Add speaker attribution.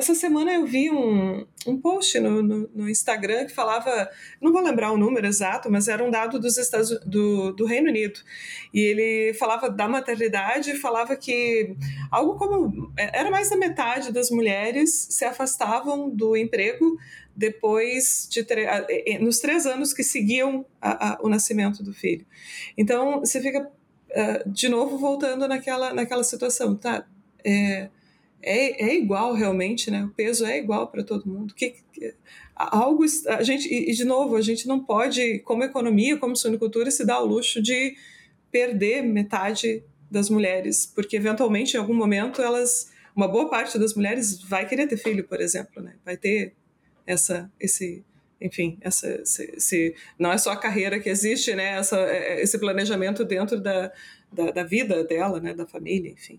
Speaker 1: essa semana eu vi um, um post no, no, no, Instagram que falava, não vou lembrar o número exato, mas era um dado dos Estados, do, do Reino Unido. E ele falava da maternidade, falava que algo como é, era mais da metade das mulheres se afastavam do emprego depois de nos três anos que seguiam a, a, o nascimento do filho. Então você fica uh, de novo voltando naquela naquela situação, tá? É, é, é igual realmente, né? O peso é igual para todo mundo. Que, que, algo a gente e de novo a gente não pode, como economia, como suinicultura, se dar ao luxo de perder metade das mulheres, porque eventualmente em algum momento elas, uma boa parte das mulheres vai querer ter filho, por exemplo, né? Vai ter essa esse enfim, essa, esse, não é só a carreira que existe, né? Essa, é, esse planejamento dentro da, da, da vida dela, né? Da família, enfim.